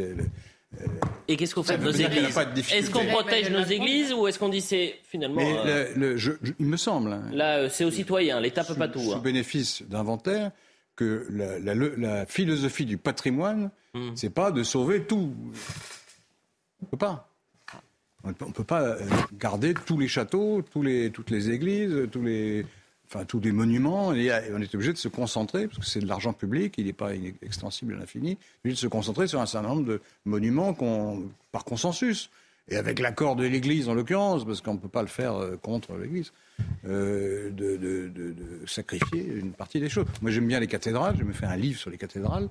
Et qu'est-ce qu'on fait de nos églises Est-ce qu'on protège nos églises ou est-ce qu'on dit c'est finalement. Euh, il me semble. Hein. là, c'est aux citoyens. L'État peut pas tout. Sous hein. bénéfice d'inventaire, que la, philosophie du patrimoine, hmm. c'est pas de sauver tout. On peut pas. On ne peut pas euh, garder tous les châteaux, les, toutes les églises, tous les, enfin, tous les monuments. Et on est obligé de se concentrer, parce que c'est de l'argent public, il n'est pas extensible à l'infini, de se concentrer sur un certain nombre de monuments par consensus. Et avec l'accord de l'Église, en l'occurrence, parce qu'on ne peut pas le faire euh, contre l'Église, euh, de, sacrifier une partie des choses. Moi, j'aime bien les cathédrales, je me fais un livre sur les cathédrales.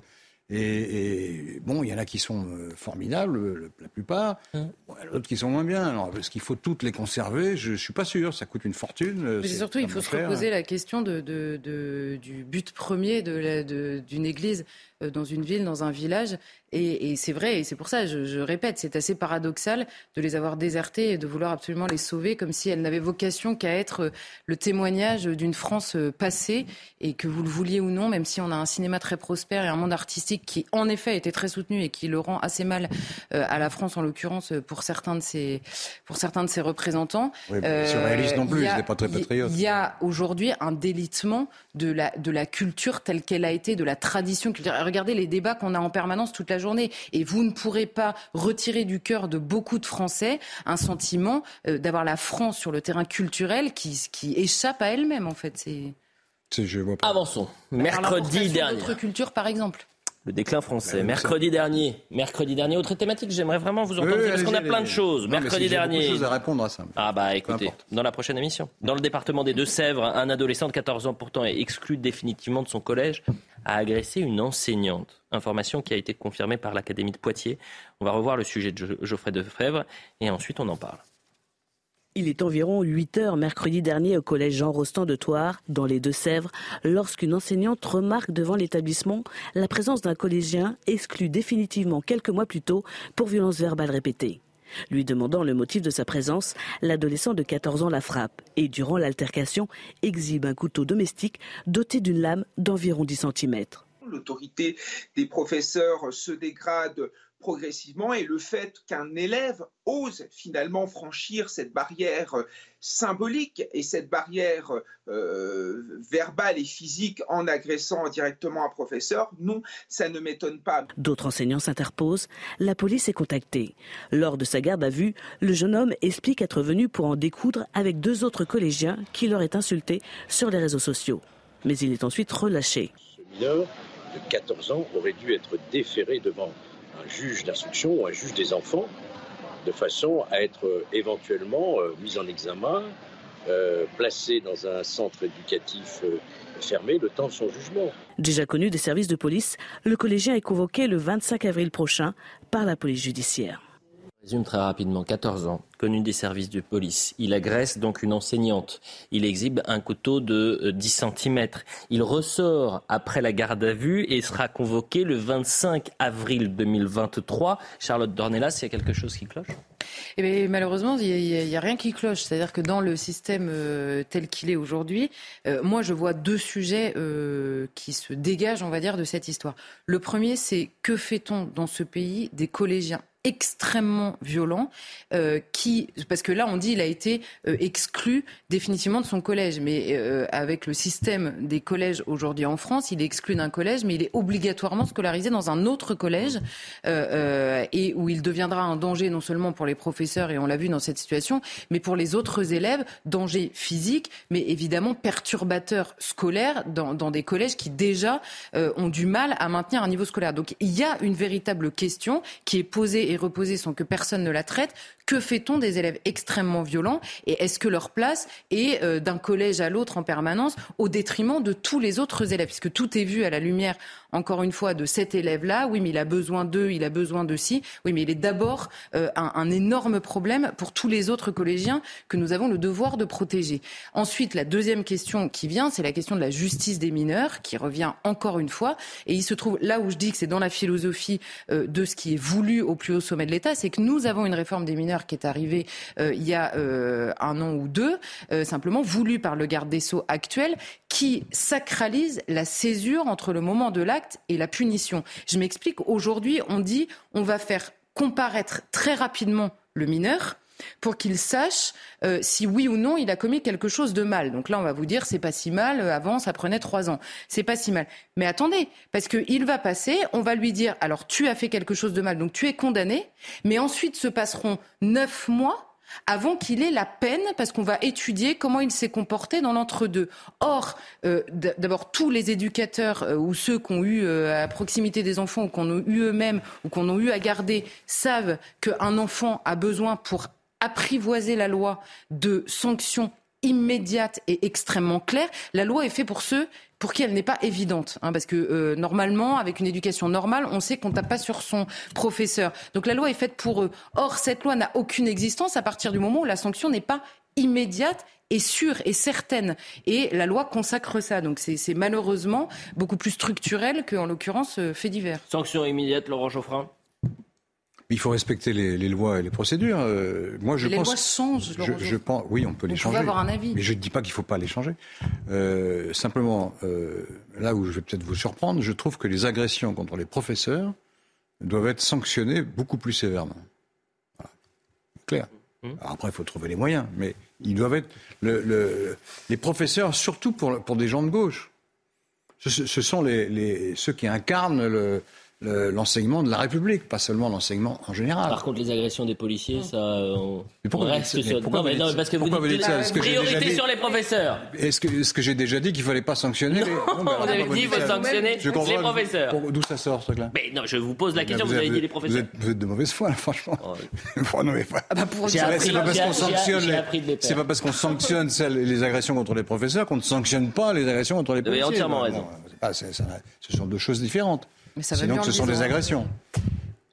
Et, bon, il y en a qui sont euh, formidables, la plupart, hein. d'autres qui sont moins bien. Alors, est-ce qu'il faut toutes les conserver? Je ne suis pas sûr, ça coûte une fortune. Euh, Mais surtout, il faut se reposer la question de, du but premier d'une église euh, dans une ville, dans un village. Et, c'est vrai, et c'est pour ça, je, répète, c'est assez paradoxal de les avoir désertés et de vouloir absolument les sauver comme si elles n'avaient vocation qu'à être le témoignage d'une France passée et que vous le vouliez ou non, même si on a un cinéma très prospère et un monde artistique qui, en effet, a été très soutenu et qui le rend assez mal euh, à la France, en l'occurrence, pour certains de ses, pour certains de ses représentants. Oui, euh, non plus, il pas très patriote. Il y a aujourd'hui un délitement de la, de la culture telle qu'elle a été, de la tradition culturelle regardez les débats qu'on a en permanence toute la journée. Et vous ne pourrez pas retirer du cœur de beaucoup de Français un sentiment euh, d'avoir la France sur le terrain culturel qui, qui échappe à elle-même, en fait. C'est... Je vois pas. Avançons. Mercredi dernier. D'autres cultures, par exemple. Le déclin français. mercredi dernier. Mercredi dernier, autre thématique, j'aimerais vraiment vous entendre parce qu'on a plein de choses. mercredi dernier. Beaucoup de choses à répondre à ça. Ah bah écoutez, dans la prochaine émission. Dans le département des Deux-Sèvres, un adolescent de 14 ans pourtant est exclu définitivement de son collège a agressé une enseignante. Information qui a été confirmée par l'Académie de Poitiers. On va revoir le sujet de Geoffrey Defebvre et ensuite on en parle. Il est environ 8 heures mercredi dernier au collège Jean Rostand de Thouars, dans les Deux-Sèvres, lorsqu'une enseignante remarque devant l'établissement la présence d'un collégien exclu définitivement quelques mois plus tôt pour violence verbale répétée. Lui demandant le motif de sa présence, l'adolescent de 14 ans la frappe et, durant l'altercation, exhibe un couteau domestique doté d'une lame d'environ 10 cm. L'autorité des professeurs se dégrade progressivement et le fait qu'un élève ose finalement franchir cette barrière symbolique et cette barrière euh, verbale et physique en agressant directement un professeur, non, ça ne m'étonne pas. D'autres enseignants s'interposent. La police est contactée. Lors de sa garde à vue, le jeune homme explique être venu pour en découdre avec deux autres collégiens qui l'auraient insulté sur les réseaux sociaux. Mais il est ensuite relâché. Ce mineur de 14 ans aurait dû être déféré devant un juge d'instruction ou un juge des enfants, de façon à être euh, éventuellement euh, mis en examen, euh, placé dans un centre éducatif fermé le temps de son jugement. Déjà connu des services de police, le collégien est convoqué le 25 avril prochain par la police judiciaire. Résume très rapidement, 14 ans, connu des services de police. Il agresse donc une enseignante. Il exhibe un couteau de 10 euh, cm. Il ressort après la garde à vue et sera convoqué le 25 avril 2023. Charlotte Dornelas, il y a quelque chose qui cloche? Eh malheureusement, il n'y a, rien qui cloche. C'est-à-dire que dans le système euh, tel qu'il est aujourd'hui, euh, moi, je vois deux sujets qui se dégagent, on va dire, de cette histoire. Le premier, c'est que fait-on dans ce pays des collégiens? Extrêmement violents qui parce que là, on dit il a été euh, exclu définitivement de son collège, mais euh, avec le système des collèges aujourd'hui en France, il est exclu d'un collège, mais il est obligatoirement scolarisé dans un autre collège euh, et où il deviendra un danger non seulement pour les professeurs, et on l'a vu dans cette situation, mais pour les autres élèves, danger physique, mais évidemment perturbateur scolaire dans, dans des collèges qui déjà ont du mal à maintenir un niveau scolaire. Donc il y a une véritable question qui est posée et reposée sans que personne ne la traite. Que fait-on des élèves extrêmement violents et est-ce que leur place est euh, d'un collège à l'autre en permanence au détriment de tous les autres élèves? Puisque tout est vu à la lumière, encore une fois, de cet élève-là. Oui, mais il a besoin d'eux, il a besoin de ci. Oui, mais il est d'abord euh, un, énorme problème pour tous les autres collégiens que nous avons le devoir de protéger. Ensuite, la deuxième question qui vient, c'est la question de la justice des mineurs, qui revient encore une fois. Et il se trouve là où je dis que c'est dans la philosophie euh, de ce qui est voulu au plus haut sommet de l'État, c'est que nous avons une réforme des mineurs qui est arrivée euh, il y a euh, un an ou deux, euh, simplement voulu par le garde des Sceaux actuel, qui sacralise la césure entre le moment de l'acte et la punition. Je m'explique, aujourd'hui, on dit on va faire comparaître très rapidement le mineur pour qu'il sache si oui ou non il a commis quelque chose de mal. Donc là, on va vous dire c'est pas si mal. avant, ça prenait trois ans. C'est pas si mal. Mais attendez, parce qu'il va passer, on va lui dire alors tu as fait quelque chose de mal, donc tu es condamné. Mais ensuite se passeront neuf mois avant qu'il ait la peine, parce qu'on va étudier comment il s'est comporté dans l'entre-deux. Or, euh, d'abord, tous les éducateurs euh, ou ceux qui ont eu euh, à proximité des enfants ou qu'on a eu eux-mêmes ou qu'on a eu à garder savent qu'un enfant a besoin pour apprivoiser la loi de sanctions immédiates et extrêmement claires. La loi est faite pour ceux pour qui elle n'est pas évidente. Hein, parce que euh, normalement, avec une éducation normale, on sait qu'on tape pas sur son professeur. Donc la loi est faite pour eux. Or, cette loi n'a aucune existence à partir du moment où la sanction n'est pas immédiate et sûre et certaine. Et la loi consacre ça. Donc c'est malheureusement beaucoup plus structurel qu'en l'occurrence euh, fait divers. Sanction immédiate, Laurent Geoffrin? Il faut respecter les, lois et les procédures. Euh, moi, je les lois changent. Je, pense, oui, on peut les changer. avoir un avis. Mais je ne dis pas qu'il ne faut pas les changer. Euh, simplement, euh, là où je vais peut-être vous surprendre, je trouve que les agressions contre les professeurs doivent être sanctionnées beaucoup plus sévèrement. Voilà. Clair. Mmh. après, il faut trouver les moyens, mais ils doivent être les professeurs, surtout pour, pour des gens de gauche. Ce, sont les, ceux qui incarnent le, l'enseignement de la République, pas seulement l'enseignement en général. Par contre, les agressions des policiers, ça, on, mais pourquoi reste vous dites, sur... pourquoi non, mais vous non, dites, parce que vous dites ça que j'ai priorité déjà dit- sur les professeurs. Est-ce que, est-ce que j'ai déjà dit qu'il fallait pas sanctionner les... Non, mais vous alors, avez pourquoi dit qu'il faut sanctionner Je les professeurs. Pour- D'où ça sort ce truc-là Mais non, je vous pose la question, vous, êtes- avez dit les vous professeurs. êtes, vous êtes de mauvaise foi, là, franchement. Oh, Bon, non, mais pas- Ah bah pour J'ai dire- appris- c'est pas parce qu'on sanctionne les- c'est pas parce qu'on sanctionne celles- les agressions contre les professeurs qu'on ne sanctionne pas les agressions contre les Vous avez policiers. entièrement Bon, raison. ce sont deux choses différentes. Mais ça va Sinon, ce sont des agressions.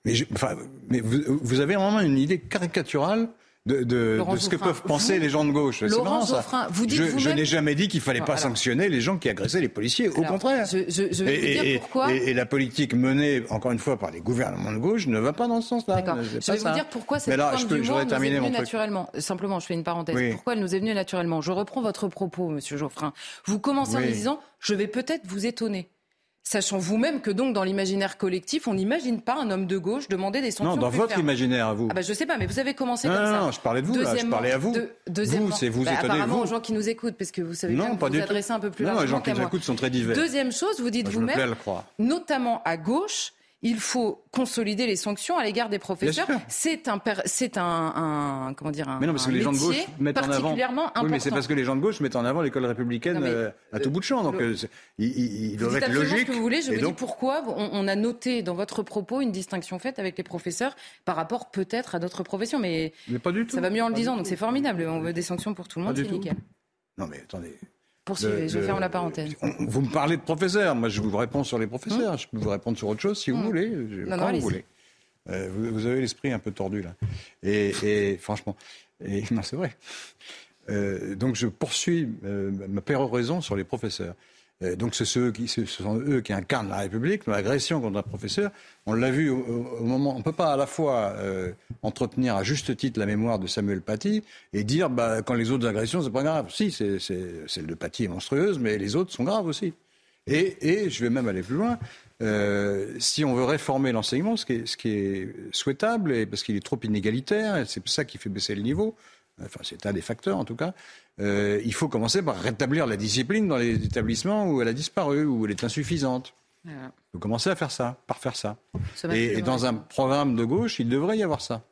Mais, je- enfin, mais vous, vous avez vraiment une idée caricaturale de, de- Laurent de ce que peuvent penser vous- les gens de gauche. C'est marrant, ça. Vous dites je, n'ai jamais dit qu'il fallait Non, pas alors- sanctionner les gens qui agressaient les policiers. Au contraire. je- je- je vais vous dire et, pourquoi. et- et la politique menée, encore une fois, par les gouvernements de gauche ne va pas dans ce sens-là. Je vais vous dire pourquoi cette Mais là, peux- d'humour nous est mon venue truc. naturellement. Simplement, je fais une parenthèse. Oui. Pourquoi elle nous est venue naturellement? Je reprends votre propos, Monsieur Geoffrin. Vous commencez en disant, je vais peut-être vous étonner. Sachant vous-même que donc dans l'imaginaire collectif, on n'imagine pas un homme de gauche demander des sanctions Non, dans plus votre fermes. imaginaire à vous. Ah bah je sais pas, mais vous avez commencé Non, comme non, ça. non, je parlais de vous, là, je parlais à vous. de- deuxièmement- Vous, c'est vous Bah, étonnez, Apparemment vous. aux gens qui nous écoutent, parce que vous savez bien non, que pas vous vous adressez un peu plus non, largement les gens qui nous écoutent sont très divers. Deuxième chose, vous dites vous-même, notamment à gauche, il faut consolider les sanctions à l'égard des professeurs. C'est un, c'est un, un- comment dire, un, Mais non, parce que les gens de gauche mettent en avant. particulièrement important. Oui, mais c'est parce que les gens de gauche mettent en avant l'école républicaine Non, euh, à tout bout de champ. Donc, le- euh, Vous doivent dites être logiques. ce que vous voulez. Je vous donc, dis pourquoi on, on a noté dans votre propos une distinction faite avec les professeurs par rapport peut-être à d'autres professions. Mais mais pas du tout. ça va mieux en le Pas disant, donc c'est formidable. On veut des sanctions pour tout le monde, c'est nickel. Non, mais attendez. Poursuivez, Le- je le- ferme la parenthèse. vous me parlez de professeurs. Moi, je vous réponds sur les professeurs. Je peux vous répondre sur autre chose si vous Hum. voulez. Non, quand non, vous voulez. Euh, vous, vous avez l'esprit un peu tordu là. Et, et franchement, et, non, c'est vrai. Euh, donc je poursuis euh, ma péroraison sur les professeurs. Euh, donc c'est ceux qui, ce sont eux qui incarnent la République. L'agression contre un professeur, on l'a vu au, moment. On ne peut pas à la fois euh, entretenir à juste titre la mémoire de Samuel Paty et dire bah, quand les autres agressions c'est pas grave. Si, c'est, celle de Paty est monstrueuse, mais les autres sont graves aussi. Et, je vais même aller plus loin. Euh, si on veut réformer l'enseignement, ce qui est, ce souhaitable, et parce qu'il est trop inégalitaire, c'est ça qui fait baisser le niveau, enfin c'est un des facteurs en tout cas, euh, il faut commencer par rétablir la discipline dans les établissements où elle a disparu, où elle est insuffisante. Voilà. Il faut commencer à faire ça, par faire ça. Et, dans un programme de gauche, il devrait y avoir ça.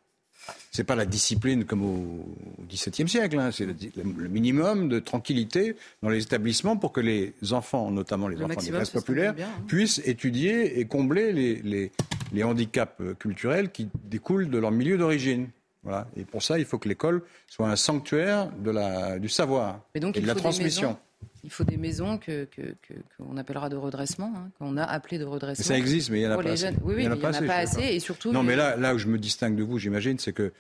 C'est pas la discipline comme au XVIIe siècle, hein, c'est le, le minimum de tranquillité dans les établissements pour que les enfants, notamment les Le enfants des classes populaires, bien, hein. puissent étudier et combler les, les- les handicaps culturels qui découlent de leur milieu d'origine. Voilà. Et pour ça, il faut que l'école soit un sanctuaire de la, du savoir Mais donc, et de la transmission. maisons. Il faut des maisons que qu'on appellera de redressement, hein, qu'on a appelé de redressement. Ça existe, mais il n'y en a pas assez. jeunes. Oui, oui, Il en a n'y en a pas assez. Et surtout, Non, mais là où je me distingue de vous, j'imagine, c'est que.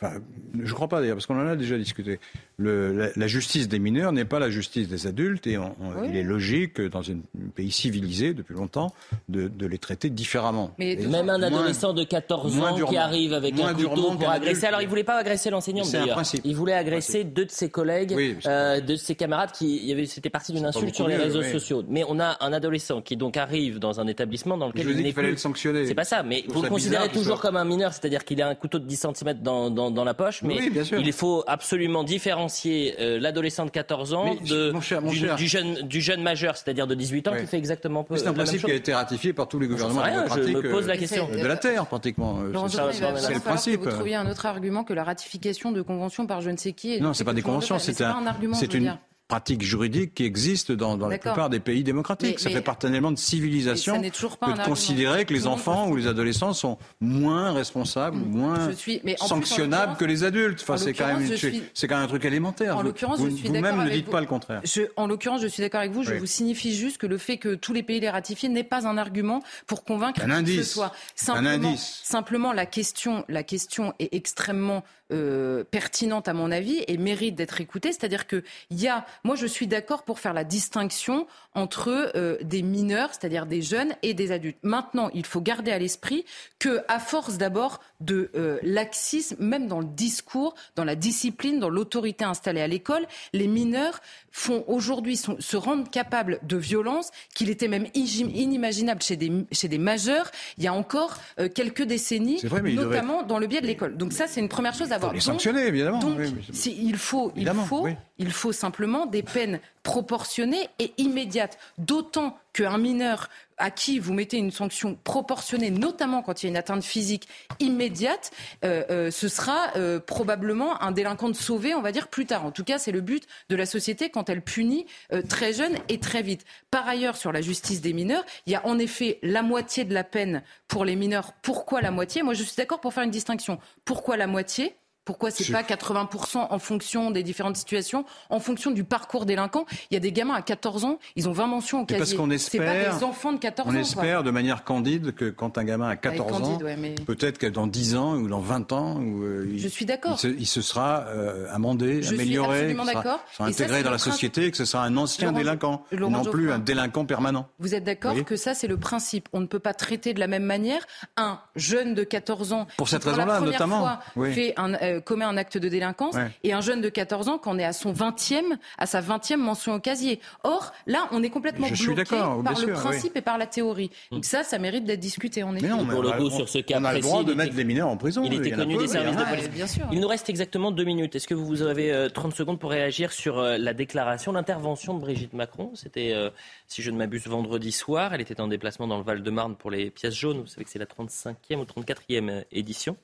Enfin, je ne crois pas d'ailleurs, parce qu'on en a déjà discuté. Le- la, la justice des mineurs n'est pas la justice des adultes, et on- on- Oui. il est logique, dans un pays civilisé depuis longtemps, de, de les traiter différemment. Mais Et de- Même un moins- adolescent de 14 moins ans qui arrive avec un couteau pour agresser. adulte. Alors, il voulait pas agresser l'enseignant C'est un d'ailleurs. Il voulait agresser deux de ses collègues, Oui, euh, deux de ses camarades qui, il c'était parti d'une insulte sur les mieux, réseaux oui. sociaux. Mais on a un adolescent qui donc arrive dans un établissement dans Je lequel vous il qu'il fallait plus. le sanctionner. C'est pas ça, mais Je vous le considérez toujours comme un mineur, c'est-à-dire qu'il a un couteau de 10 cm dans, dans, dans la poche, mais Oui, bien sûr. il faut absolument différencier euh, l'adolescent de 14 ans Mais, de, mon cher, mon du, cher. du jeune, du jeune majeur, c'est-à-dire de 18 ans, Oui. qui fait exactement peu, c'est un principe qui a été ratifié par tous les gouvernements rien, je me pose la euh, question. de la Terre, pratiquement. Euh, c'est- le principe. que vous trouviez un autre argument que la ratification de conventions par je ne sais qui. Non, de c'est pas des conventions, c'est un argument. c'est une dire. pratique juridique qui existe dans, dans la plupart des pays démocratiques. Mais- ça mais- fait partie d'un élément de civilisation pas que un de considérer que les enfants ou les adolescents sont moins responsables, ou moins suis- mais plus, sanctionnables que les adultes. Enfin, en c'est quand même, suis- quand même un truc élémentaire. En Vous- l'occurrence, vous- je suis Vous-même d'accord ne dites vous. pas le contraire. Je, en l'occurrence, je suis d'accord avec vous. Je Oui. vous signifie juste que le fait que tous les pays les ratifient n'est pas un argument pour convaincre Un que ce soit. Un Simplement, indice. simplement la question, la question est extrêmement euh, pertinente à mon avis et mérite d'être écoutée. C'est-à-dire que il y a, moi, je suis d'accord pour faire la distinction entre euh, des mineurs, c'est-à-dire des jeunes, et des adultes. Maintenant, il faut garder à l'esprit que, à force d'abord de euh, laxisme, même dans le discours, dans la discipline, dans l'autorité installée à l'école, les mineurs font aujourd'hui se rendent capables de violences qu'il était même inimaginable chez des, chez des majeurs il y a encore euh, quelques décennies, vrai, notamment dans le biais de l'école. Donc ça, c'est une première chose à Il faut voir. les Donc- sanctionner, évidemment. donc, Oui, mais- si- il faut, il Évidemment, faut, oui. il faut simplement des peines proportionnées et immédiates. D'autant qu'un mineur à qui vous mettez une sanction proportionnée, notamment quand il y a une atteinte physique immédiate, euh, euh, ce sera euh, probablement un délinquant de sauvé, on va dire, plus tard. En tout cas, c'est le but de la société quand elle punit très jeune et très vite. Par ailleurs, sur la justice des mineurs, il y a en effet la moitié de la peine pour les mineurs. Pourquoi la moitié? Moi, je suis d'accord pour faire une distinction. Pourquoi la moitié? Pourquoi c'est pas 80% en fonction des différentes situations, en fonction du parcours délinquant? Il y a des gamins à 14 ans, ils ont 20 mentions au casier. Parce qu'on espère, pas des enfants de 14 on ans. On espère de manière candide que quand un gamin a 14 ans, peut-être que dans 10 ans ou dans 20 ans, euh, je suis d'accord. Il, se sera euh, amendé, amélioré, sera, intégré dans la société, et que ce sera un ancien délinquant, non plus un délinquant permanent. Vous êtes d'accord que ça c'est le principe? On ne peut pas traiter de la même manière un jeune de 14 ans pour cette raison-là notamment fait un euh, commet un acte de délinquance et un jeune de 14 ans qu'on est à son 20e, à sa 20e mention au casier. Or, là, on est complètement bloqué par le principe et par la théorie. Donc ça, ça mérite d'être discuté en effet. Mais pour le coup, sur ce cas on a le droit de mettre les mineurs en prison. Il était connu des services de police. Bien sûr. Il nous reste exactement deux minutes. Est-ce que vous avez 30 euh, secondes pour réagir sur euh, la déclaration, l'intervention de Brigitte Macron? C'était, euh, si je ne m'abuse, vendredi soir. Elle était en déplacement dans le Val-de-Marne pour les pièces jaunes. Vous savez que c'est la 35e ou 34e édition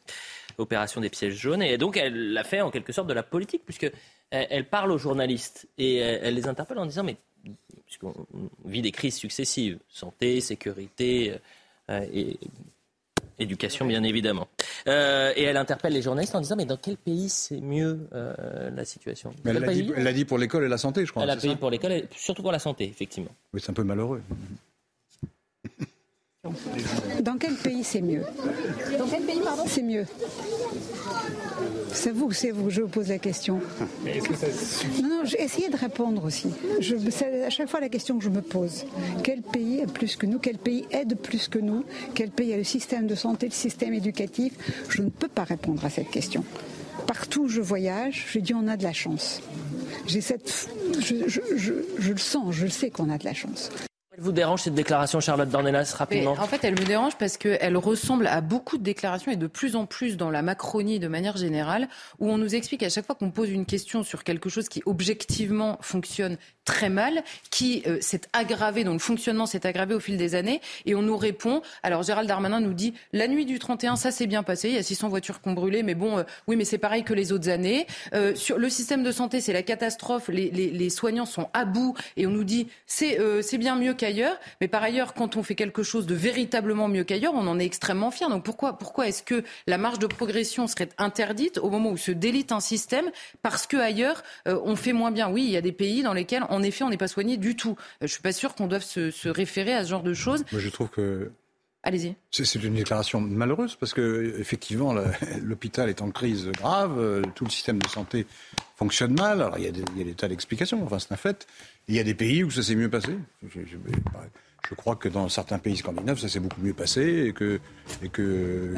opération des pièges jaunes. Et donc, elle l'a fait en quelque sorte de la politique, puisque elle, parle aux journalistes et elle, les interpelle en disant Mais puisqu'on vit des crises successives, santé, sécurité euh, et éducation, bien évidemment. Euh, et elle interpelle les journalistes en disant Mais dans quel pays c'est mieux euh, la situation? Elle l'a dit, pour l'école et la santé, je crois. Elle l'a dit pour l'école, surtout pour la santé, effectivement. Oui, c'est un peu malheureux. Dans quel pays c'est mieux Dans quel pays, pardon C'est mieux. C'est vous, c'est vous, je vous pose la question. Mais est-ce que ça Non, non, essayez de répondre aussi. c'est à chaque fois la question que je me pose. Quel pays est plus que nous Quel pays aide plus que nous Quel pays a le système de santé, le système éducatif Je ne peux pas répondre à cette question. Partout où je voyage, je dis on a de la chance. J'ai cette, je le sens, je sais qu'on a de la chance. Elle vous dérange cette déclaration, Charlotte Dornelas, rapidement En fait, elle me dérange parce qu'elle ressemble à beaucoup de déclarations et de plus en plus dans la Macronie de manière générale, où on nous explique à chaque fois qu'on pose une question sur quelque chose qui objectivement fonctionne très mal, qui euh, s'est aggravé, dont le fonctionnement s'est aggravé au fil des années, et on nous répond. Alors Gérald Darmanin nous dit la nuit du 31, ça s'est bien passé, il y a 600 voitures qui ont brûlé, mais bon, euh, oui, mais c'est pareil que les autres années. Euh, sur le système de santé, c'est la catastrophe, les, les, les, soignants sont à bout, et on nous dit c'est c'est bien mieux ailleurs. Mais par ailleurs, quand on fait quelque chose de véritablement mieux qu'ailleurs, on en est extrêmement fier. Donc pourquoi, pourquoi est-ce que la marge de progression serait interdite au moment où se délite un système parce que ailleurs euh, on fait moins bien? Oui, il y a des pays dans lesquels, en effet, on n'est pas soigné du tout. Euh, je suis pas sûr qu'on doive se, référer à ce genre de choses. Moi, je trouve que Allez-y. C'est une déclaration malheureuse parce que effectivement l'hôpital est en crise grave, euh, tout le système de santé fonctionne mal. Alors il y a des, tas d'explications, enfin c'est un fait. Il y a des pays où ça s'est mieux passé. Je, crois que dans certains pays scandinaves, ça s'est beaucoup mieux passé et que, et que,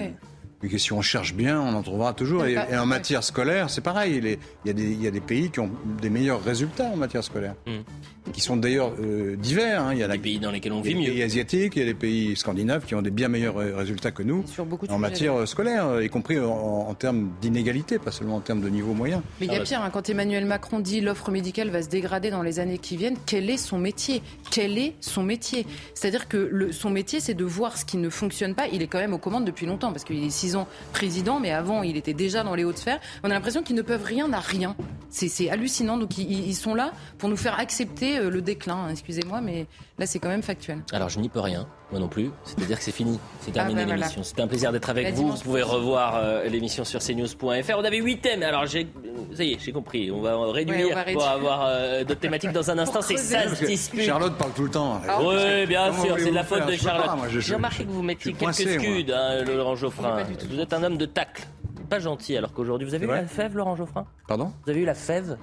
que si on cherche bien, on en trouvera toujours. Et, en matière scolaire, c'est pareil. Il, y a des, il y, a des, pays qui ont des meilleurs résultats en matière scolaire. Hmm qui sont d'ailleurs euh, divers. Hein. Il y a des pays dans lesquels on vit mieux. Il y a des pays asiatiques, il y a des pays scandinaves qui ont des bien meilleurs résultats que nous en matière euh, scolaire, y compris en, termes d'inégalité, pas seulement en termes de niveau moyen. Mais il y a pire, hein. quand Emmanuel Macron dit l'offre médicale va se dégrader dans les années qui viennent, quel est son métier? Quel est son métier? C'est-à-dire que le, son métier, c'est de voir ce qui ne fonctionne pas. Il est quand même aux commandes depuis longtemps, parce qu'il est six ans président, mais avant, il était déjà dans les hautes sphères. On a l'impression qu'ils ne peuvent rien à rien. C'est hallucinant. Donc ils, ils sont là pour nous faire accepter euh, le déclin, hein, excusez-moi, mais là c'est quand même factuel. Alors je n'y peux rien, moi non plus. C'est-à-dire que c'est fini, c'est terminé ah, bah, l'émission. C'était un plaisir d'être avec vous. Vous pouvez revoir euh, l'émission sur cnews.fr. On avait huit thèmes, alors j'ai, ça y est, j'ai compris. On va réduire pour avoir euh, d'autres thématiques dans un instant. C'est ça se dispute. Charlotte parle tout le temps. Ah, oui, bien sûr, c'est de la faute de Charlotte. J'ai remarqué que vous mettiez quelques scuds, hein, Laurent Geoffrin. Vous êtes un homme de tacle pas gentil alors qu'aujourd'hui vous avez eu la fève Laurent Geoffrin? Pardon? Vous avez eu la fève?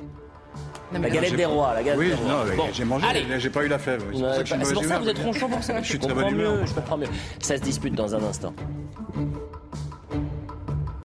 La galette des rois, la galette oui, des rois. non, j'ai mangé, j'ai pas eu la fève. C'est pour ça que, vous êtes ronchon pour ça. Je, je comprends mieux, je comprends mieux. Ça se dispute dans un instant.